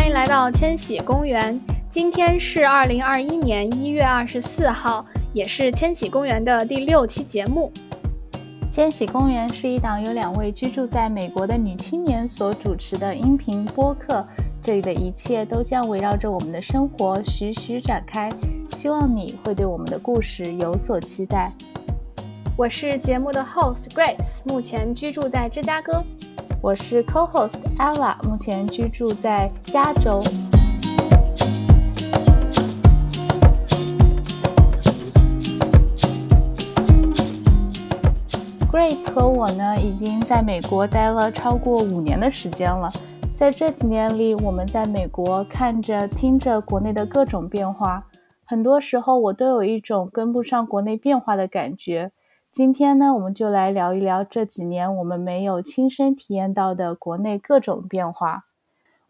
欢迎来到千禧公园。今天是二零二一年一月二十四号，也是千禧公园的第六期节目。千禧公园是一档由两位居住在美国的女青年所主持的音频播客，这里的一切都将围绕着我们的生活徐徐展开。希望你会对我们的故事有所期待。我是节目的 host Grace，目前居住在芝加哥。我是 co-host Ella，目前居住在加州。Grace 和我呢，已经在美国待了超过五年的时间了。在这几年里，我们在美国看着、听着国内的各种变化，很多时候我都有一种跟不上国内变化的感觉。今天呢，我们就来聊一聊这几年我们没有亲身体验到的国内各种变化。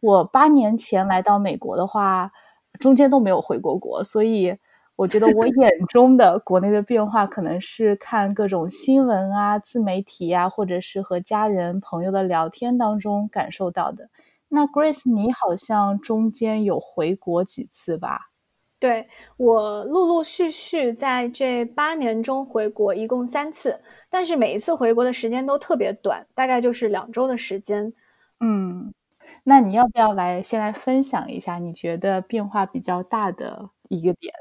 我八年前来到美国的话，中间都没有回过国，所以我觉得我 眼中的国内的变化，可能是看各种新闻啊、自媒体啊，或者是和家人朋友的聊天当中感受到的。那 Grace，你好像中间有回国几次吧？对我陆陆续续在这八年中回国一共三次，但是每一次回国的时间都特别短，大概就是两周的时间。嗯，那你要不要来先来分享一下你觉得变化比较大的一个点？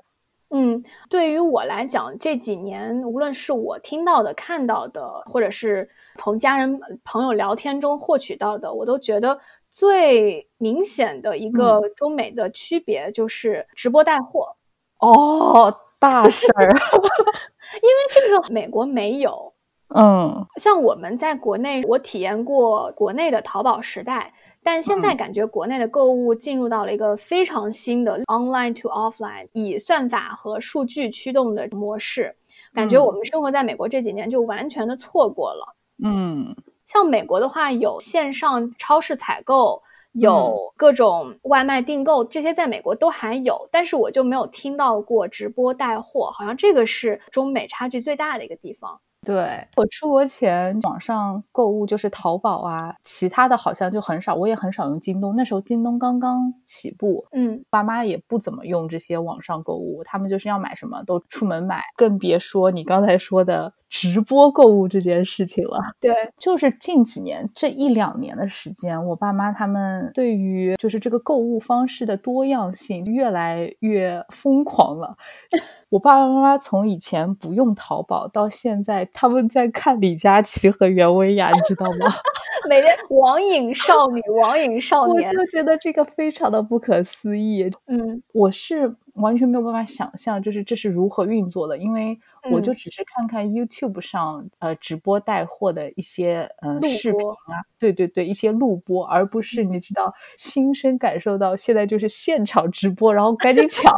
嗯，对于我来讲，这几年无论是我听到的、看到的，或者是从家人朋友聊天中获取到的，我都觉得。最明显的一个中美的区别就是直播带货哦，大事儿，因为这个美国没有，嗯，像我们在国内，我体验过国内的淘宝时代，但现在感觉国内的购物进入到了一个非常新的 online to offline，以算法和数据驱动的模式，感觉我们生活在美国这几年就完全的错过了，嗯。像美国的话，有线上超市采购，有各种外卖订购，这些在美国都还有，但是我就没有听到过直播带货，好像这个是中美差距最大的一个地方。对我出国前网上购物就是淘宝啊，其他的好像就很少，我也很少用京东。那时候京东刚刚起步，嗯，爸妈也不怎么用这些网上购物，他们就是要买什么都出门买，更别说你刚才说的直播购物这件事情了。对，就是近几年这一两年的时间，我爸妈他们对于就是这个购物方式的多样性越来越疯狂了。我爸爸妈妈从以前不用淘宝到现在，他们在看李佳琦和袁惟雅，你知道吗？每天网瘾少女，网瘾少年，我就觉得这个非常的不可思议。嗯，我是完全没有办法想象，就是这是如何运作的，因为我就只是看看 YouTube 上呃直播带货的一些嗯视频啊，对对对，一些录播，而不是你知道亲身感受到现在就是现场直播，然后赶紧抢。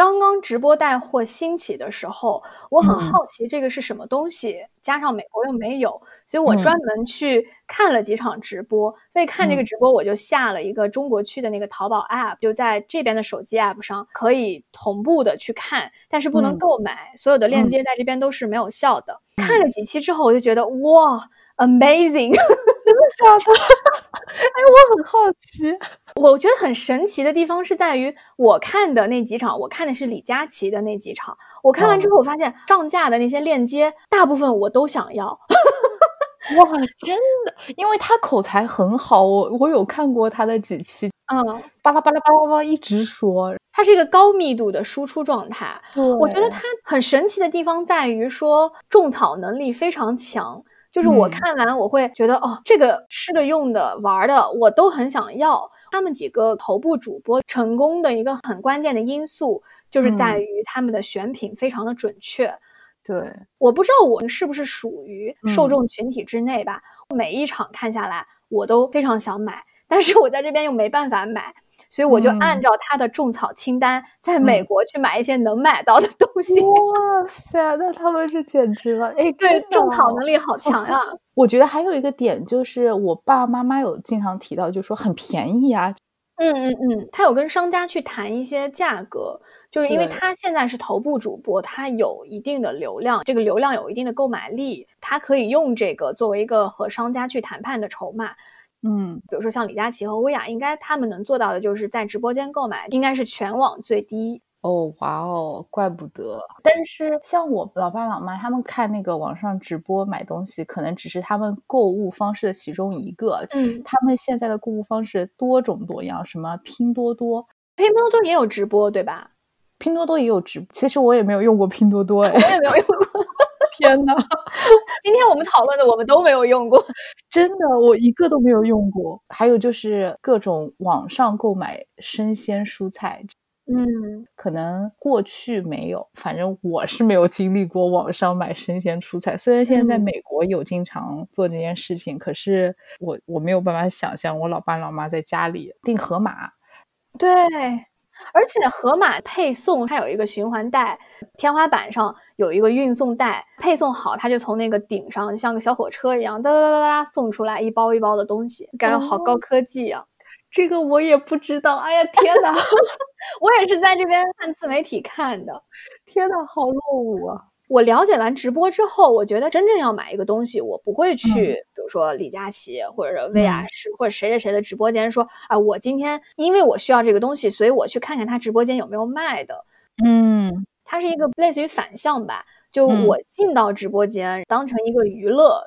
刚刚直播带货兴起的时候，我很好奇这个是什么东西，加上美国又没有，所以我专门去看了几场直播。为看这个直播，我就下了一个中国区的那个淘宝 app，就在这边的手机 app 上可以同步的去看，但是不能购买，所有的链接在这边都是没有效的。看了几期之后，我就觉得哇。Amazing，真的假的？哎，我很好奇。我觉得很神奇的地方是在于，我看的那几场，我看的是李佳琦的那几场。我看完之后，我发现上架的那些链接，大部分我都想要。哇，真的，因为他口才很好，我我有看过他的几期，嗯，巴拉巴拉巴拉巴拉一直说，他是一个高密度的输出状态。对，我觉得他很神奇的地方在于说，种草能力非常强。就是我看完，我会觉得哦，这个吃的、用的、玩的，我都很想要。他们几个头部主播成功的一个很关键的因素，就是在于他们的选品非常的准确。对，我不知道我是不是属于受众群体之内吧。每一场看下来，我都非常想买，但是我在这边又没办法买。所以我就按照他的种草清单，在美国去买一些能买到的东西。哇塞，那他们是简直了！哎，对，种草能力好强呀！我觉得还有一个点就是，我爸爸妈妈有经常提到，就说很便宜啊。嗯嗯嗯，他有跟商家去谈一些价格，就是因为他现在是头部主播，他有一定的流量，这个流量有一定的购买力，他可以用这个作为一个和商家去谈判的筹码。嗯，比如说像李佳琦和薇娅，应该他们能做到的就是在直播间购买，应该是全网最低。哦，哇哦，怪不得。但是像我老爸老妈他们看那个网上直播买东西，可能只是他们购物方式的其中一个。嗯，他们现在的购物方式多种多样，什么拼多多，拼多多也有直播，对吧？拼多多也有直，其实我也没有用过拼多多，哎，我也没有 用过。天呐，今天我们讨论的我们都没有用过，真的，我一个都没有用过。还有就是各种网上购买生鲜蔬菜。嗯，可能过去没有，反正我是没有经历过网上买生鲜蔬菜。虽然现在在美国有经常做这件事情，可是我我没有办法想象我老爸老妈在家里订盒马。对，而且盒马配送它有一个循环带，天花板上有一个运送带，配送好它就从那个顶上就像个小火车一样哒哒哒哒哒送出来一包一包的东西，感觉好高科技啊。这个我也不知道，哎呀天哪！我也是在这边看自媒体看的，天哪，好落伍啊！我了解完直播之后，我觉得真正要买一个东西，我不会去，比如说李佳琦或者是薇娅是或者谁谁谁的直播间说啊，我今天因为我需要这个东西，所以我去看看他直播间有没有卖的。嗯，它是一个类似于反向吧，就我进到直播间当成一个娱乐。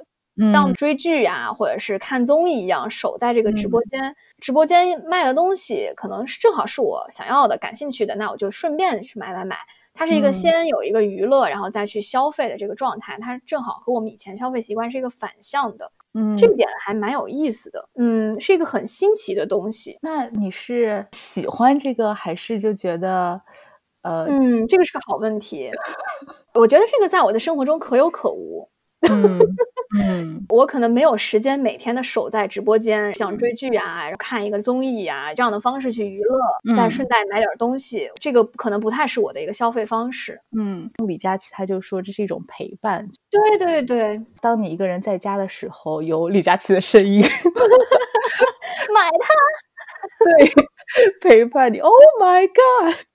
像追剧呀，或者是看综艺一样，守在这个直播间。直播间卖的东西可能是正好是我想要的、感兴趣的，那我就顺便去买买买。它是一个先有一个娱乐，然后再去消费的这个状态。它正好和我们以前消费习惯是一个反向的。嗯，这点还蛮有意思的。嗯，是一个很新奇的东西。那你是喜欢这个，还是就觉得，呃，嗯，这个是个好问题。我觉得这个在我的生活中可有可无。嗯 嗯，我可能没有时间每天的守在直播间，想追剧啊、看一个综艺啊这样的方式去娱乐，再顺带买点东西，这个可能不太是我的一个消费方式。嗯，李佳琦他就说这是一种陪伴。对对对，当你一个人在家的时候，有李佳琦的声音，买它，对，陪伴你。Oh my god！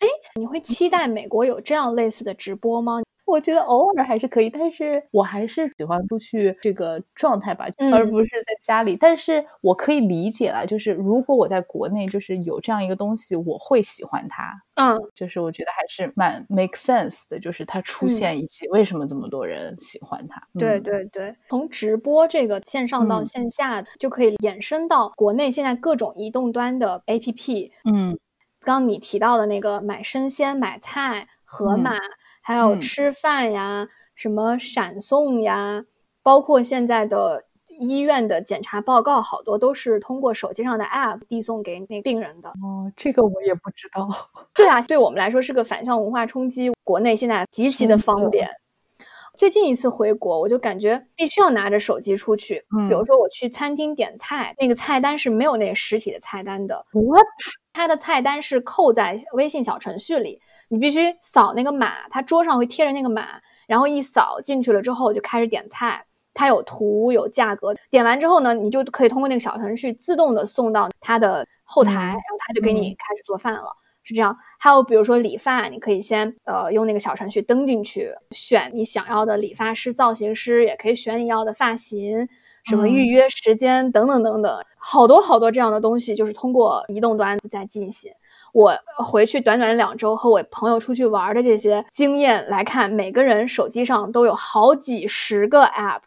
哎，你会期待美国有这样类似的直播吗？我觉得偶尔还是可以，但是我还是喜欢出去这个状态吧，而不是在家里。但是我可以理解了，就是如果我在国内，就是有这样一个东西，我会喜欢它。嗯，就是我觉得还是蛮 make sense 的，就是它出现以及为什么这么多人喜欢它。对对对，从直播这个线上到线下，就可以衍生到国内现在各种移动端的 APP。嗯，刚你提到的那个买生鲜、买菜、盒马。还有吃饭呀，什么闪送呀，包括现在的医院的检查报告，好多都是通过手机上的 App 递送给那病人的。哦，这个我也不知道。对啊，对我们来说是个反向文化冲击。国内现在极其的方便。最近一次回国，我就感觉必须要拿着手机出去。嗯，比如说我去餐厅点菜，那个菜单是没有那个实体的菜单的。What？它的菜单是扣在微信小程序里。你必须扫那个码，它桌上会贴着那个码，然后一扫进去了之后就开始点菜。它有图有价格，点完之后呢，你就可以通过那个小程序自动的送到它的后台，然后它就给你开始做饭了，是这样。还有比如说理发，你可以先呃用那个小程序登进去，选你想要的理发师、造型师，也可以选你要的发型，什么预约时间等等等等，好多好多这样的东西就是通过移动端在进行。我回去短短两周和我朋友出去玩的这些经验来看，每个人手机上都有好几十个 app，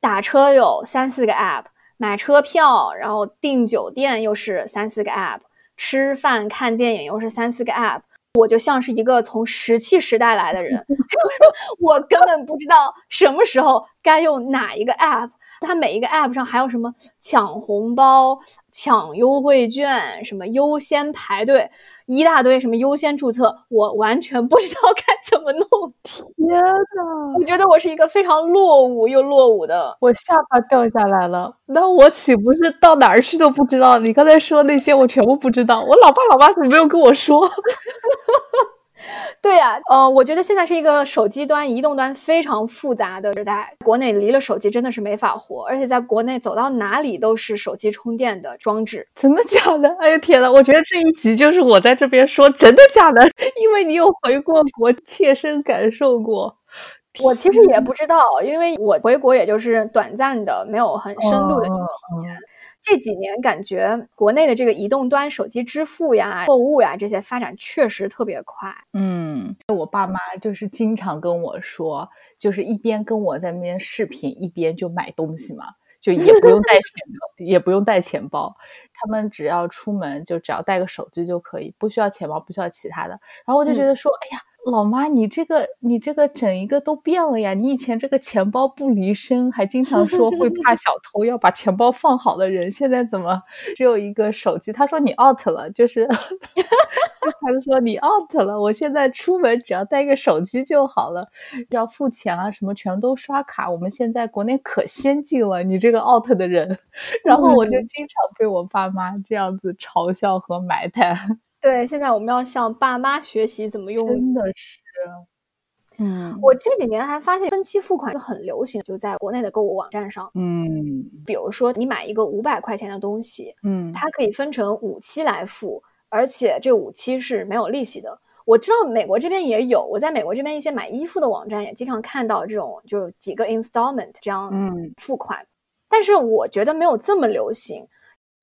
打车有三四个 app，买车票然后订酒店又是三四个 app，吃饭看电影又是三四个 app，我就像是一个从石器时代来的人，我根本不知道什么时候该用哪一个 app。它每一个 app 上还有什么抢红包、抢优惠券，什么优先排队，一大堆什么优先注册，我完全不知道该怎么弄。天呐，我觉得我是一个非常落伍又落伍的，我下巴掉下来了。那我岂不是到哪儿去都不知道？你刚才说那些我全部不知道。我老爸老妈怎么没有跟我说？对呀，呃，我觉得现在是一个手机端、移动端非常复杂的时代。国内离了手机真的是没法活，而且在国内走到哪里都是手机充电的装置。真的假的？哎呦天呐，我觉得这一集就是我在这边说真的假的，因为你有回过国，切身感受过。我其实也不知道，因为我回国也就是短暂的，没有很深度的体验。这几年感觉国内的这个移动端手机支付呀、购物呀这些发展确实特别快。嗯，我爸妈就是经常跟我说，就是一边跟我在那边视频，一边就买东西嘛，就也不用带钱包，也不用带钱包，他们只要出门就只要带个手机就可以，不需要钱包，不需要其他的。然后我就觉得说，哎呀。老妈，你这个你这个整一个都变了呀！你以前这个钱包不离身，还经常说会怕 小偷，要把钱包放好的人，现在怎么只有一个手机？他说你 out 了，就是 孩子说你 out 了。我现在出门只要带一个手机就好了，要付钱啊什么全都刷卡。我们现在国内可先进了，你这个 out 的人，然后我就经常被我爸妈这样子嘲笑和埋汰。对，现在我们要向爸妈学习怎么用。真的是，嗯，我这几年还发现分期付款就很流行，就在国内的购物网站上。嗯，比如说你买一个五百块钱的东西，嗯，它可以分成五期来付，而且这五期是没有利息的。我知道美国这边也有，我在美国这边一些买衣服的网站也经常看到这种，就是几个 installment 这样付款，但是我觉得没有这么流行。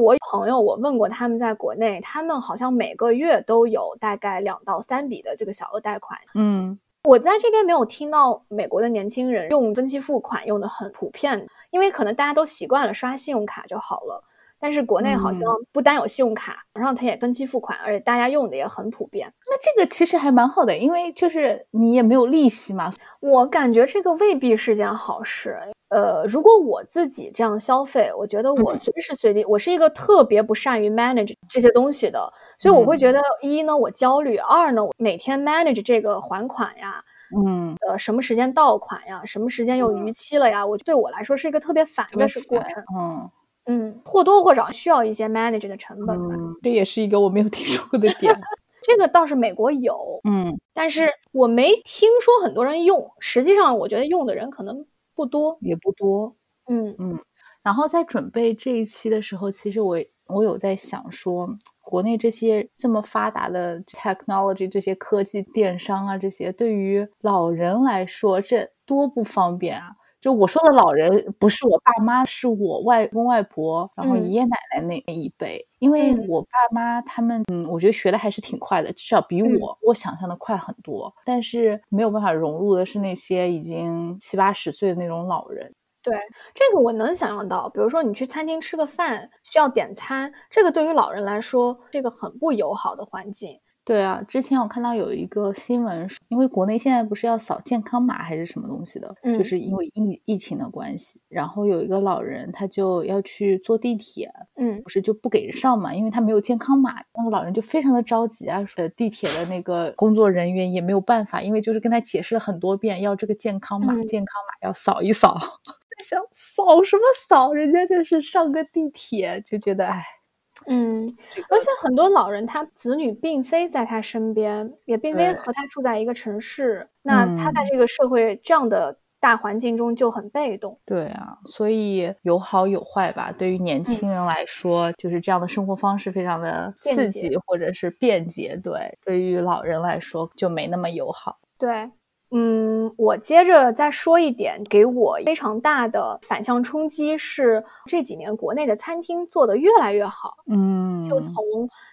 我朋友，我问过他们在国内，他们好像每个月都有大概两到三笔的这个小额贷款。嗯，我在这边没有听到美国的年轻人用分期付款用的很普遍，因为可能大家都习惯了刷信用卡就好了。但是国内好像不单有信用卡，然后它也分期付款，而且大家用的也很普遍。那这个其实还蛮好的，因为就是你也没有利息嘛。我感觉这个未必是件好事。呃，如果我自己这样消费，我觉得我。随时随地，我是一个特别不善于 manage 这些东西的，所以我会觉得一呢我焦虑，二呢我每天 manage 这个还款呀，嗯，呃什么时间到款呀，什么时间又逾。期了呀，我对我来说是一个特别烦的是过程，嗯。嗯，或多或少需要一些 manage 的成本吧，这也是一个我没有听说过的。点，这个倒是美国有，嗯，但是我没听说很多人用，实际上我觉得用的人可能。不多也不多，嗯嗯。然后在准备这一期的时候，其实我我有在想说，国内这些这么发达的 technology，这些科技、电商啊，这些对于老人来说，这多不方便啊。就我说的老人，不是我爸妈，是我外公外婆，然后爷爷奶奶那一辈。因为我爸妈他们，嗯，我觉得学的还是挺快的，至少比我我想象的快很多。但是没有办法融入的是那些已经七八十岁的那种老人。对，这个我能想象到。比如说你去餐厅吃个饭，需要点餐，这个对于老人来说，这个很不友好的环境。对啊，之前我看到有一个新闻，因为国内现在不是要扫健康码还是什么东西的，就是因为疫疫情的关系，然后有一个老人他就要去坐地铁，嗯，不是就不给上嘛，因为他没有健康码，那个老人就非常的着急啊，说地铁的那个工作人员也没有办法，因为就是跟他解释了很多遍，要这个健康码，健康码要扫一扫，在想扫什么扫，人家就是上个地铁就觉得哎。嗯，而且很多老人他子女并非在他身边，也并非和他住在一个城市，那他在这个社会这样的大环境中就很被动。对啊，所以有好有坏吧。对于年轻人来说，就是这样的生活方式非常的刺激或者是便捷；对，对于老人来说就没那么友好。对。嗯，我接着再说一点，给我非常大的反向冲击是这几年国内的餐厅做的越来越好。嗯，就从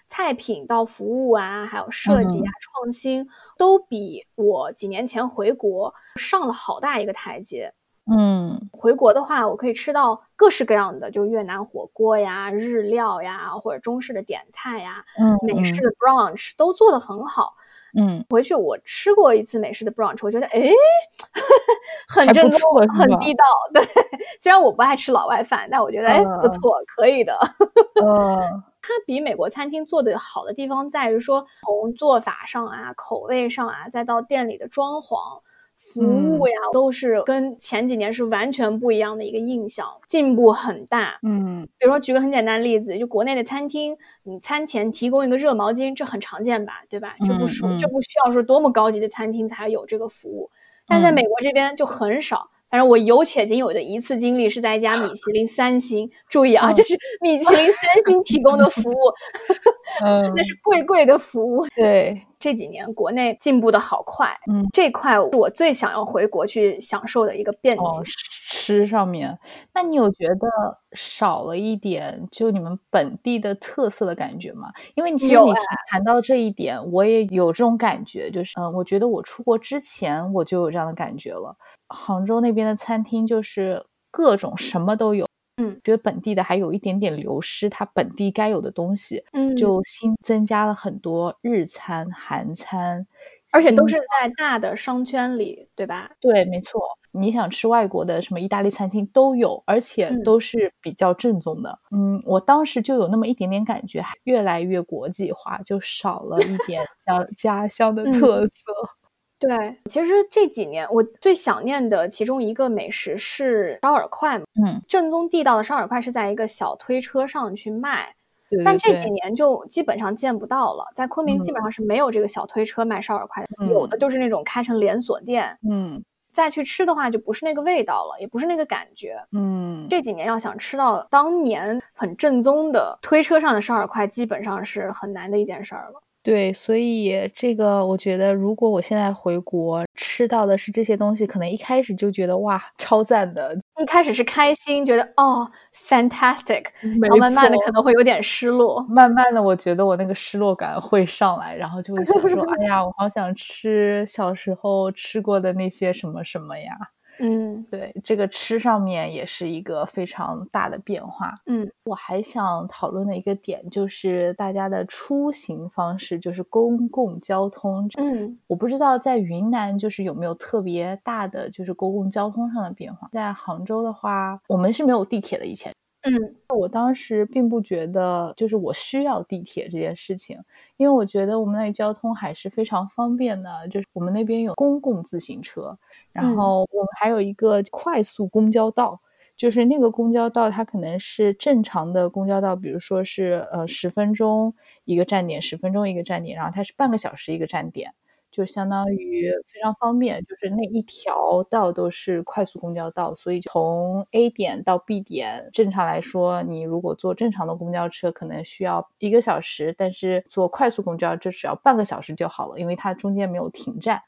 菜品到服务啊，还有设计啊、创新，都比我几年前回国上了好大一个台阶。嗯，回国的话，我可以吃到各式各样的，就越南火锅呀、日料呀，或者中式的点菜呀，嗯，美式的 brunch 都做得很好。嗯，回去我吃过一次美式的 brunch，我觉得哎，很正宗，很地道。对，虽然我不爱吃老外饭，但我觉得哎不错，可以的。嗯，它比美国餐厅做的好的地方在于说，从做法上啊、口味上啊，再到店里的装潢。服务呀，都是跟前几年是完全不一样的一个印象，进步很大。嗯，比如说举个很简单的例子，就国内的餐厅，你餐前提供一个热毛巾，这很常见吧，对吧？这不属，这不需要说多么高级的餐厅才有这个服务，但在美国这边就很少，反正我有且仅有的一次经历是在一家米其林三星，注意啊，这是米其林三星提供的服务，嗯，那是贵贵的服务。对，这几年国内进步的好快，嗯，这块是我最想要回国去享受的一个便捷。吃上面，那你有觉得少了一点就你们本地的特色的感觉吗？因为你其实你谈到这一点，我也有这种感觉，就是嗯，我觉得我出国之前我就有这样的感觉了。杭州那边的餐厅就是各种什么都有，嗯，觉得本地的还有一点点流失，它本地该有的东西，嗯，就新增加了很多日餐、韩餐，而且都是在大的商圈里，对吧？对，没错。你想吃外国的什么意大利餐厅都有，而且都是比较正宗的。嗯，我当时就有那么一点点感觉，越来越国际化，就少了一点 家家乡的特色。对，其实这几年我最想念的其中一个美食是烧饵块。嗯，正宗地道的烧饵块是在一个小推车上去卖，但这几年就基本上见不到了。在昆明基本上是没有这个小推车卖烧饵块的，有的就是那种开成连锁店。嗯，再去吃的话就不是那个味道了，也不是那个感觉。嗯，这几年要想吃到当年很正宗的推车上的烧耳块，基本上是很难的一件事儿了。对，所以这个我觉得，如果我现在回国吃到的是这些东西，可能一开始就觉得哇，超赞的。一开始是开心，觉得哦，fantastic，然后慢慢的可能会有点失落。慢慢的，我觉得我那个失落感会上来，然后就会想说，哎呀，我好想吃小时候吃过的那些什么什么呀。嗯，对，这个吃上面也是一个非常大的变化。嗯，我还想讨论的一个点就是大家的出行方式，就是公共交通。嗯，我不知道在云南就是有没有特别大的就是公共交通上的变化。在杭州的话，我们是没有地铁的。以前，嗯，我当时并不觉得就是我需要地铁这件事情，因为我觉得我们那里交通还是非常方便的，就是我们那边有公共自行车。然后我们还有一个快速公交道，就是那个公交道，它可能是正常的公交道，比如说是呃十分钟一个站点，十分钟一个站点，然后它是半个小时一个站点，就相当于非常方便。就是那一条道都是快速公交道，所以从 A 点到 B 点，正常来说，你如果坐正常的公交车可能需要一个小时，但是坐快速公交就只要半个小时就好了，因为它中间没有停站。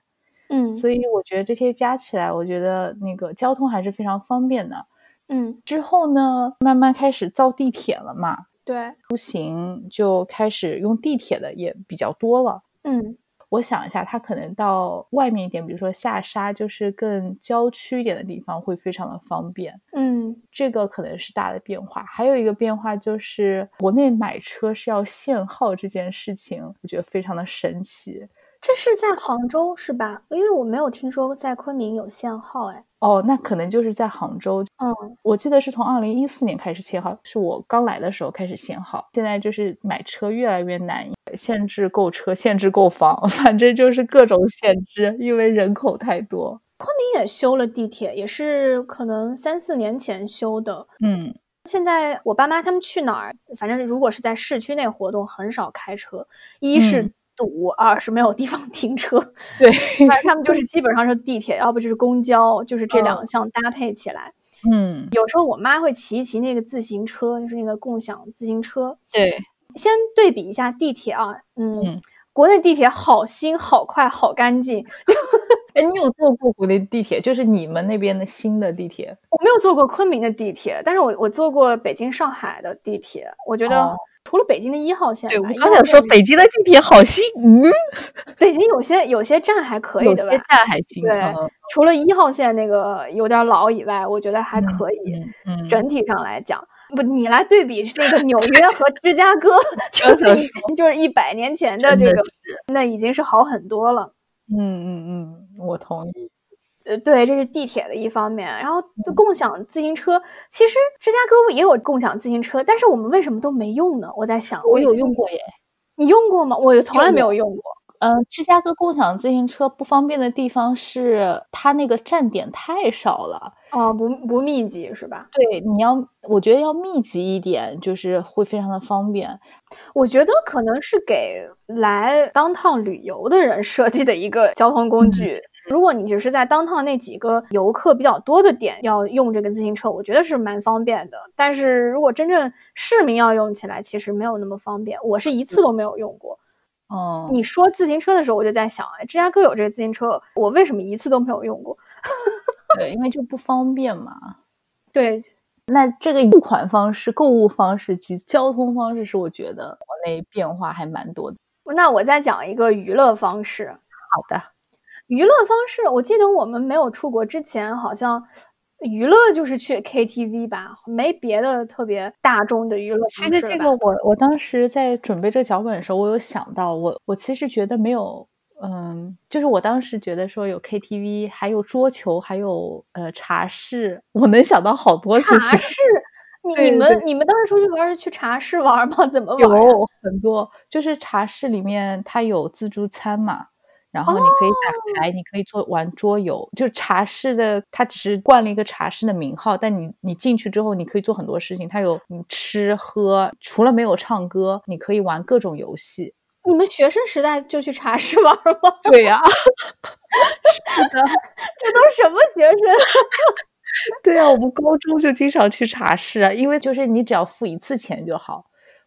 嗯，所以我觉得这些加起来，我觉得那个交通还是非常方便的。嗯，之后呢，慢慢开始造地铁了嘛，对，出行就开始用地铁的也比较多了。嗯，我想一下，它可能到外面一点，比如说下沙，就是更郊区一点的地方，会非常的方便。嗯，这个可能是大的变化。还有一个变化就是，国内买车是要限号这件事情，我觉得非常的神奇。这是在杭州是吧？因为我没有听说在昆明有限号，哎。哦，那可能就是在杭州。嗯，我记得是从二零一四年开始限号，是我刚来的时候开始限号。现在就是买车越来越难，限制购车，限制购房，反正就是各种限制，因为人口太多。昆明也修了地铁，也是可能三四年前修的。嗯，现在我爸妈他们去哪儿，反正如果是在市区内活动，很少开车。一是堵，二是没有地方 停车。对，反正他们就是基本上是地铁，要不就是公交，就是这两项搭配起来。嗯，有时候我妈会骑一骑那个自行车，就是那个共享自行车。对，先对比一下地铁啊，嗯，国内地铁好新、好快、好干净。哎，你有坐过国内地铁？就是你们那边的新的地铁？我没有坐过昆明的地铁，但是我我坐过北京、上海的地铁，我觉得。除了北京的一号线，对我刚想说北京的地铁好新，嗯，北京有些有些站还可以的吧？有些站还行。对，除了一号线那个有点老以外，我觉得还可以。嗯，整体上来讲，不，你来对比那个纽约 和芝加哥，就是就是一百年前的这个，那已经是好很多了。嗯嗯嗯，我同意。呃，对，这是地铁的一方面，然后共享自行车，其实芝加哥也有共享自行车，但是我们为什么都没用呢？我在想，我有用过耶，你用过吗？我从来没有用过。嗯，芝加哥共享自行车不方便的地方是它那个站点太少了，哦，不不密集是吧？对，你要，我觉得要密集一点，就是会非常的方便。我觉得可能是给来当趟旅游的人设计的一个交通工具。如果你只是在当趟那几个游客比较多的点要用这个自行车，我觉得是蛮方便的。但是如果真正市民要用起来，其实没有那么方便。我是一次都没有用过。哦，你说自行车的时候，我就在想，哎，芝加哥有这个自行车，我为什么一次都没有用过？对，因为就不方便嘛。对，那这个付款方式、购物方式及交通方式，是我觉得国内变化还蛮多的。那我再讲一个娱乐方式。好的，娱乐方式，我记得我们没有出国之前，好像娱乐就是去 KTV 吧，没别的特别大众的娱乐其实这个我我当时在准备这个脚本的时候，我有想到，我我其实觉得没有，嗯，就是我当时觉得说有 KTV，还有桌球，还有呃茶室，我能想到好多茶室。你你们你们当时出去玩是去茶室玩吗？怎么玩？有很多，就是茶室里面它有自助餐嘛，然后你可以打牌，你可以做玩桌游。就茶室的，它只是冠了一个茶室的名号，但你你进去之后，你可以做很多事情。它有你吃喝，除了没有唱歌，你可以玩各种游戏。你们学生时代就去茶室玩吗？对呀，是的，这都什么学生？对啊，我们高中就经常去茶室啊，因为就是你只要付一次钱就好，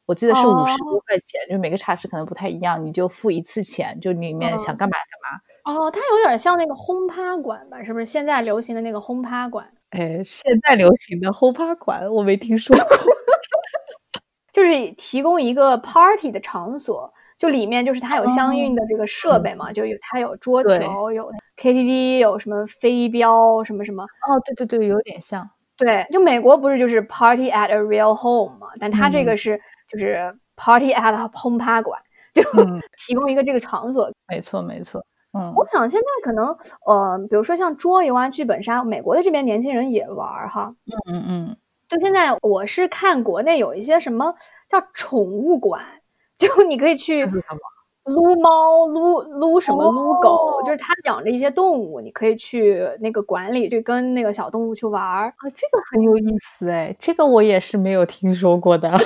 我记得是五十多块钱，就每个茶室可能不太一样，你就付一次钱，就里面想干嘛干嘛。哦，它有点像那个轰趴馆吧？是不是现在流行的那个轰趴馆？哎，现在流行的轰趴馆我没听说过，就是提供一个 party 的场所。就里面就是它有相应的这个设备嘛，就有它有桌球，有 KTV，有什么飞镖什么什么。哦，对对对，有点像。对，就美国不是就是 Party at a real home 嘛？但它这个是就是 Party at home 趴馆，就 提供一个这个场所。没错没错。嗯，我想现在可能呃，比如说像桌游啊、剧本杀，美国的这边年轻人也玩哈。嗯嗯嗯。就现在我是看国内有一些什么叫宠物馆。就你可以去撸猫、撸撸什么、撸狗，就是他养着一些动物，你可以去那个馆里，去跟那个小动物去玩儿啊，这个很有意思哎，这个我也是没有听说过的。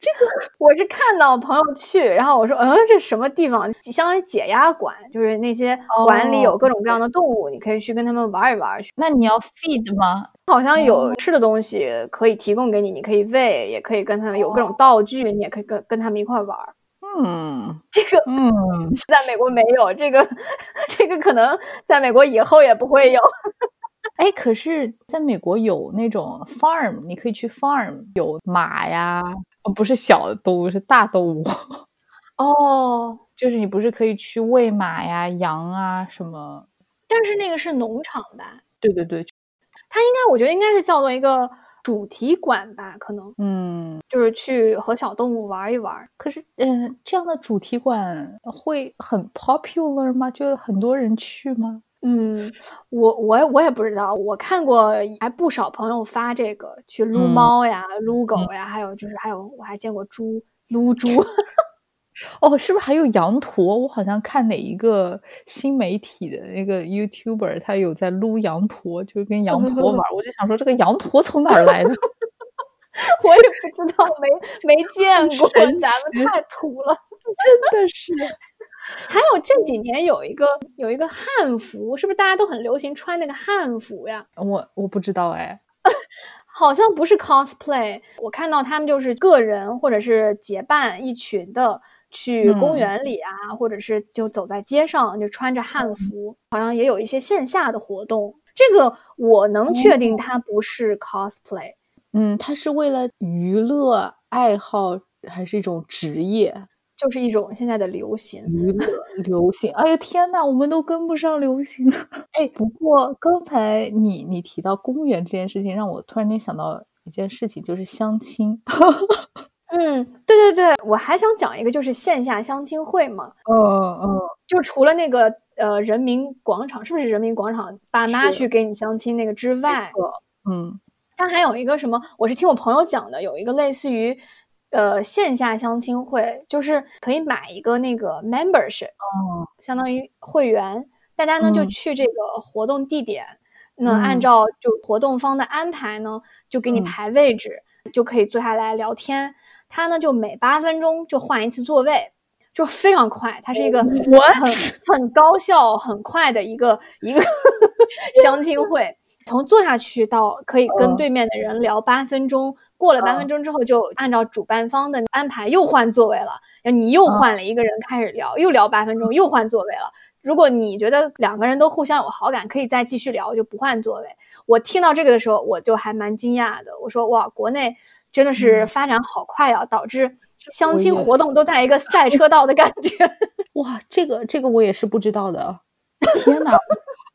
这个我是看到朋友去，然后我说，嗯，这什么地方？相当于解压馆，就是那些馆里有各种各样的动物，你可以去跟他们玩一玩。那你要 feed 吗？好像有吃的东西可以提供给你，你可以喂，也可以跟他们有各种道具，你也可以跟跟他们一块玩。嗯，这个嗯，在美国没有这个，这个可能在美国以后也不会有。哎，可是在美国有那种 farm，你可以去 farm，有马呀，不是小的动物，是大动物。哦，就是你不是可以去喂马呀、羊啊什么？但是那个是农场吧？对对对，它应该，我觉得应该是叫做一个主题馆吧？可能，嗯，就是去和小动物玩一玩。可是，嗯，这样的主题馆会很 popular 吗？就很多人去吗？嗯，我我我也不知道，我看过还不少朋友发这个去撸猫呀、撸狗呀，还有就是还有我还见过猪撸猪。哦，是不是还有羊驼？我好像看哪一个新媒体的那个 YouTuber，他有在撸羊驼，就跟羊驼玩。我就想说，这个羊驼从哪儿来的？我也不知道，没没 见过，咱们太土了，真的是。还有这几年有一个有一个汉服，是不是大家都很流行穿那个汉服呀？我我不知道哎，好像不是 cosplay。我看到他们就是个人或者是结伴一群的去公园里啊，或者是就走在街上就穿着汉服，好像也有一些线下的活动。这个我能确定它不是 cosplay。嗯，它是为了娱乐爱好还是一种职业？就是一种现在的流行娱乐流行，哎呀天呐，我们都跟不上流行。哎，不过刚才你你提到公园这件事情，让我突然间想到一件事情，就是相亲。嗯，对对对，我还想讲一个，就是线下相亲会嘛。嗯嗯，就除了那个呃人民广场，是不是人民广场爸妈去给你相亲那个之外，嗯，它还有一个什么？我是听我朋友讲的，有一个类似于。呃，线下相亲会就是可以买一个那个 membership，哦，相当于会员，大家呢就去这个活动地点，那按照就活动方的安排呢，就给你排位置，就可以坐下来聊天。他呢就每八分钟就换一次座位，就非常快，它是一个很很高效、很快的一个一个 相亲会。从坐下去到可以跟对面的人聊八分钟，过了八分钟之后，就按照主办方的安排又换座位了，然后你又换了一个人开始聊，又聊八分钟，又换座位了。如果你觉得两个人都互相有好感，可以再继续聊，就不换座位。我听到这个的时候，我就还蛮惊讶的。我说哇，国内真的是发展好快啊，导致相亲活动都在一个赛车道的感觉。哇，这个这个我也是不知道的。天哪！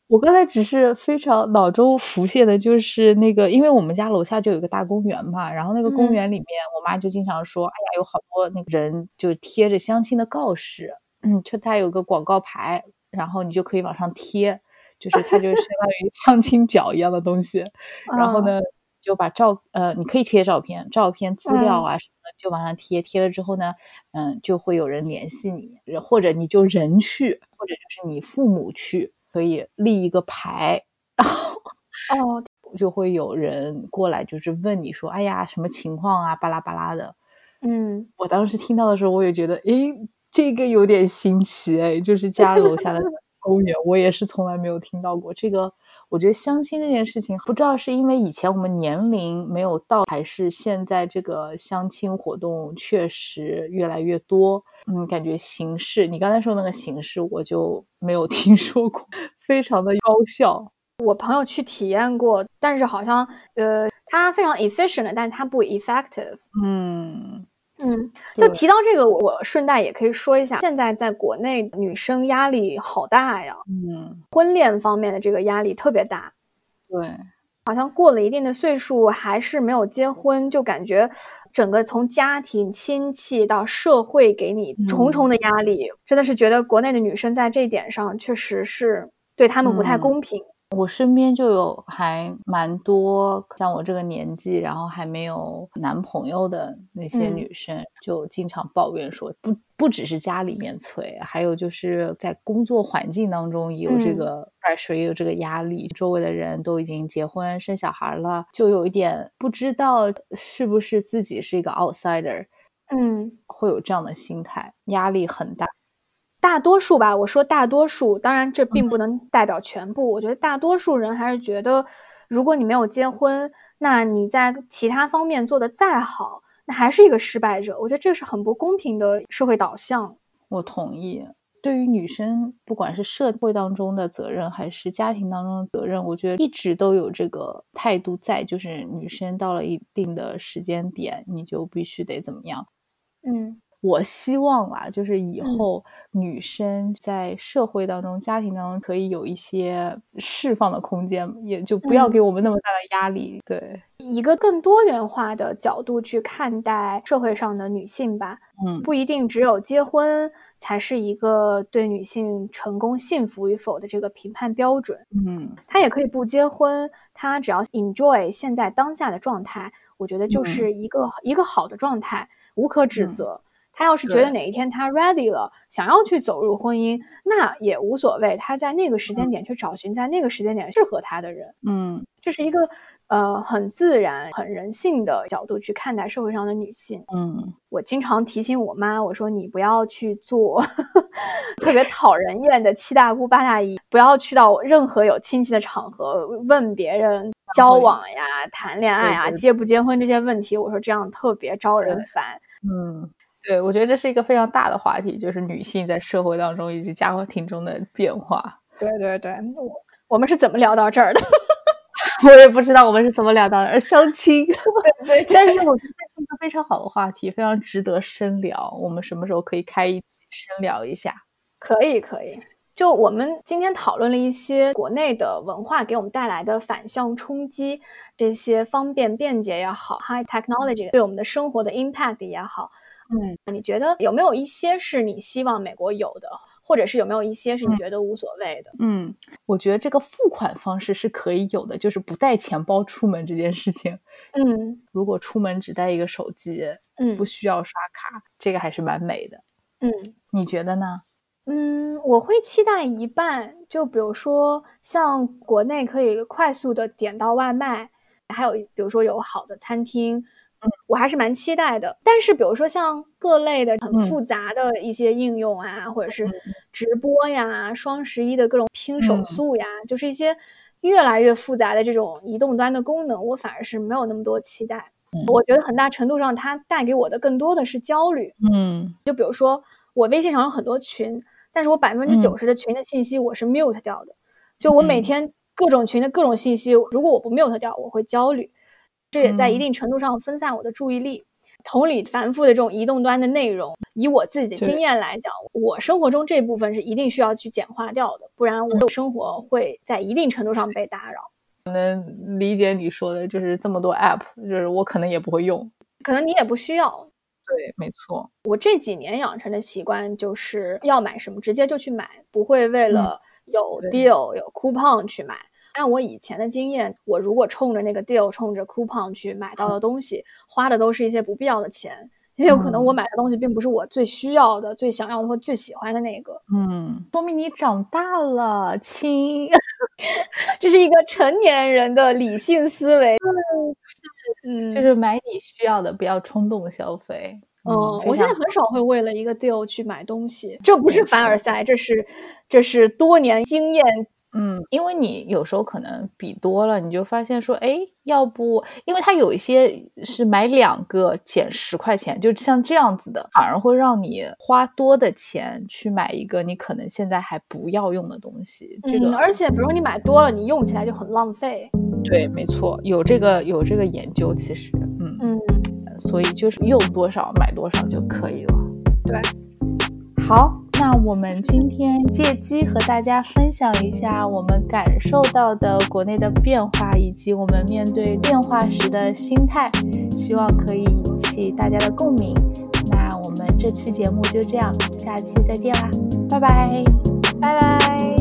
我刚才只是非常脑中浮现的，就是那个，因为我们家楼下就有个大公园嘛，然后那个公园里面，我妈就经常说，哎呀，有好多那个人就贴着相亲的告示，嗯，就它有个广告牌，然后你就可以往上贴，就是它就相当于相亲角一样的东西，然后呢，就把照，呃，你可以贴照片、照片资料啊什么的，就往上贴，贴了之后呢，嗯，就会有人联系你，或者你就人去，或者就是你父母去。可以立一个牌，然后哦，就会有人过来，就是问你说：“哎呀，什么情况啊？”巴拉巴拉的。嗯，我当时听到的时候，我也觉得，诶，这个有点新奇，哎，就是家楼下的公园，我也是从来没有听到过这个。我觉得相亲这件事情，不知道是因为以前我们年龄没有到，还是现在这个相亲活动确实越来越多。嗯，感觉形式，你刚才说那个形式，我就没有 听说过，非常的高效。我朋友去体验过，但是好像呃，它非常 efficient，但是它不 effective。嗯嗯，就提到这个，我顺带也可以说一下，现在在国内女生压力好大呀。嗯，婚恋方面的这个压力特别大。对。好像过了一定的岁数还是没有结婚，就感觉整个从家庭、亲戚到社会给你重重的压力，真的是觉得国内的女生在这一点上确实是对他们不太公平。我身边就有还蛮多像我这个年纪，然后还没有男朋友的那些女生，就经常抱怨说，不不只是家里面催，还有就是在工作环境当中也有这个 pressure，也有这个压力，周围的人都已经结婚生小孩了，就有一点不知道是不是自己是一个 outsider，嗯，会有这样的心态，压力很大。大多数吧，我说大多数，当然这并不能代表全部。我觉得大多数人还是觉得，如果你没有结婚，那你在其他方面做的再好，那还是一个失败者。我觉得这是很不公平的社会导向。我同意。对于女生，不管是社会当中的责任，还是家庭当中的责任，我觉得一直都有这个态度在，就是女生到了一定的时间点，你就必须得怎么样。嗯。我希望啊，就是以后女生在社会当中、家庭当中可以有一些释放的空间，也就不要给我们那么大的压力。对，一个更多元化的角度去看待社会上的女性吧。嗯，不一定只有结婚才是一个对女性成功、幸福与否的这个评判标准。嗯，她也可以不结婚，她只要 enjoy 现在当下的状态，我觉得就是一个一个好的状态，无可指责。他要是觉得哪一天他 ready 了，想要去走入婚姻，那也无所谓。他在那个时间点去找寻在那个时间点适合他的人，嗯，这是一个呃很自然、很人性的角度去看待社会上的女性。嗯，我经常提醒我妈，我说你不要去做 特别讨人厌的七大姑八大姨，不要去到任何有亲戚的场合问别人交往呀、谈恋爱啊、结不结婚这些问题。我说这样特别招人烦。嗯。对，我觉得这是一个非常大的话题，就是女性在社会当中以及家庭中的变化。对对对，我我们是怎么聊到这儿的？我也不知道我们是怎么聊到的，相亲。对，但是我觉得这是一个非常好的话题，非常值得深聊。我们什么时候可以开一起深聊一下？可以，可以。就我们今天讨论了一些国内的文化给我们带来的反向冲击，这些方便便捷也好，high technology 对我们的生活的 impact 也好，嗯，你觉得有没有一些是你希望美国有的，或者是有没有一些是你觉得无所谓的？嗯，我觉得这个付款方式是可以有的，就是不带钱包出门这件事情。嗯，如果出门只带一个手机，嗯，不需要刷卡，这个还是蛮美的。嗯，你觉得呢？嗯，我会期待一半，就比如说像国内可以快速的点到外卖，还有比如说有好的餐厅，嗯我还是蛮期待的。但是比如说像各类的很复杂的一些应用啊，或者是直播呀、双十一的各种拼手速呀，就是一些越来越复杂的这种移动端的功能，我反而是没有那么多期待。我觉得很大程度上它带给我的更多的是焦虑。嗯，就比如说我微信上有很多群，但是我百分之九十的群的信息我是 mute 掉的。就我每天各种群的各种信息，如果我不 mute 掉，我会焦虑。这也在一定程度上分散我的注意力。同理，繁复的这种移动端的内容，以我自己的经验来讲，我生活中这部分是一定需要去简化掉的，不然我的生活会在一定程度上被打扰。能理解你说的，就是这么多 app，就是我可能也不会用，可能你也不需要。对，没错。我这几年养成的习惯就是要买什么直接就去买，不会为了有 deal 有 coupon 去买。按我以前的经验，我如果冲着那个 deal，冲着 coupon 去买到的东西，花的都是一些不必要的钱，也有可能我买的东西并不是我最需要的、最想要的或最喜欢的那个。嗯，说明你长大了，亲，这是一个成年人的理性思维。嗯，就是买你需要的，不要冲动消费。嗯，我现在很少会为了一个 deal 去买东西，这不是凡尔赛，这是这是多年经验。嗯，因为你有时候可能比多了，你就发现说，哎，要不，因为它有一些是买两个减十块钱，就像这样子的，反而会让你花多的钱去买一个你可能现在还不要用的东西。这个，而且比如说你买多了，你用起来就很浪费。对，没错，有这个有这个研究，其实，嗯嗯，所以就是用多少买多少就可以了。对，好。那我们今天借机和大家分享一下我们感受到的国内的变化，以及我们面对变化时的心态，希望可以引起大家的共鸣。那我们这期节目就这样，下期再见啦，拜拜，拜拜。